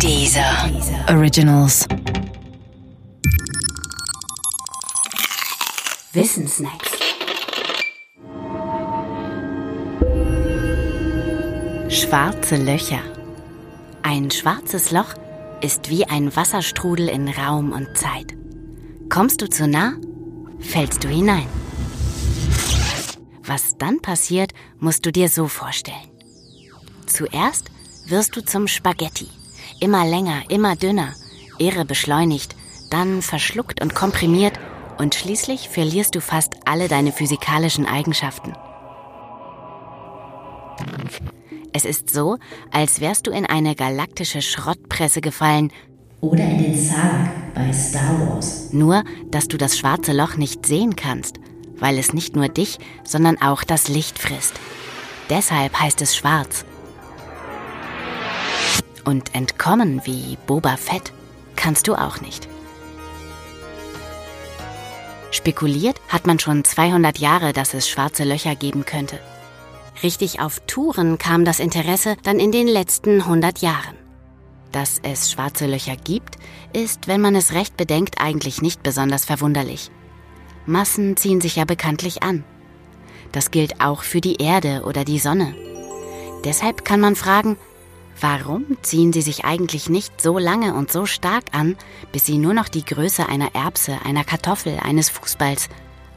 Dieser Originals. Wissensnacks. Schwarze Löcher. Ein schwarzes Loch ist wie ein Wasserstrudel in Raum und Zeit. Kommst du zu nah, fällst du hinein. Was dann passiert, musst du dir so vorstellen. Zuerst wirst du zum Spaghetti. Immer länger, immer dünner, irre beschleunigt, dann verschluckt und komprimiert und schließlich verlierst du fast alle deine physikalischen Eigenschaften. Es ist so, als wärst du in eine galaktische Schrottpresse gefallen oder in den Sarg bei Star Wars. Nur, dass du das schwarze Loch nicht sehen kannst, weil es nicht nur dich, sondern auch das Licht frisst. Deshalb heißt es schwarz. Und entkommen wie Boba Fett kannst du auch nicht. Spekuliert hat man schon 200 Jahre, dass es schwarze Löcher geben könnte. Richtig auf Touren kam das Interesse dann in den letzten 100 Jahren. Dass es schwarze Löcher gibt, ist, wenn man es recht bedenkt, eigentlich nicht besonders verwunderlich. Massen ziehen sich ja bekanntlich an. Das gilt auch für die Erde oder die Sonne. Deshalb kann man fragen, warum ziehen sie sich eigentlich nicht so lange und so stark an, bis sie nur noch die Größe einer Erbse, einer Kartoffel, eines Fußballs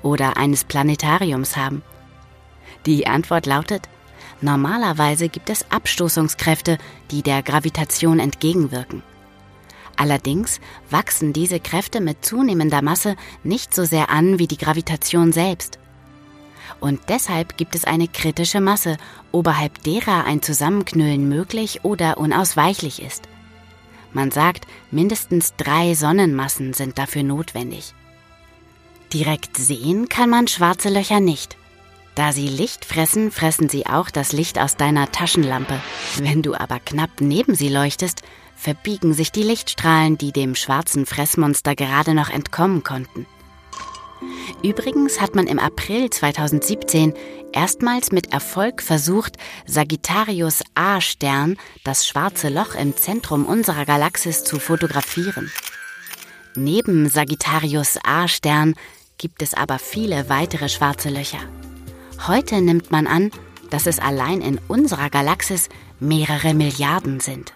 oder eines Planetariums haben? Die Antwort lautet, normalerweise gibt es Abstoßungskräfte, die der Gravitation entgegenwirken. Allerdings wachsen diese Kräfte mit zunehmender Masse nicht so sehr an wie die Gravitation selbst. Und deshalb gibt es eine kritische Masse, oberhalb derer ein Zusammenknüllen möglich oder unausweichlich ist. Man sagt, mindestens drei Sonnenmassen sind dafür notwendig. Direkt sehen kann man schwarze Löcher nicht. Da sie Licht fressen, fressen sie auch das Licht aus deiner Taschenlampe. Wenn du aber knapp neben sie leuchtest, verbiegen sich die Lichtstrahlen, die dem schwarzen Fressmonster gerade noch entkommen konnten. Übrigens hat man im April 2017 erstmals mit Erfolg versucht, Sagittarius A-Stern, das schwarze Loch im Zentrum unserer Galaxis, zu fotografieren. Neben Sagittarius A-Stern gibt es aber viele weitere schwarze Löcher. Heute nimmt man an, dass es allein in unserer Galaxis mehrere Milliarden sind.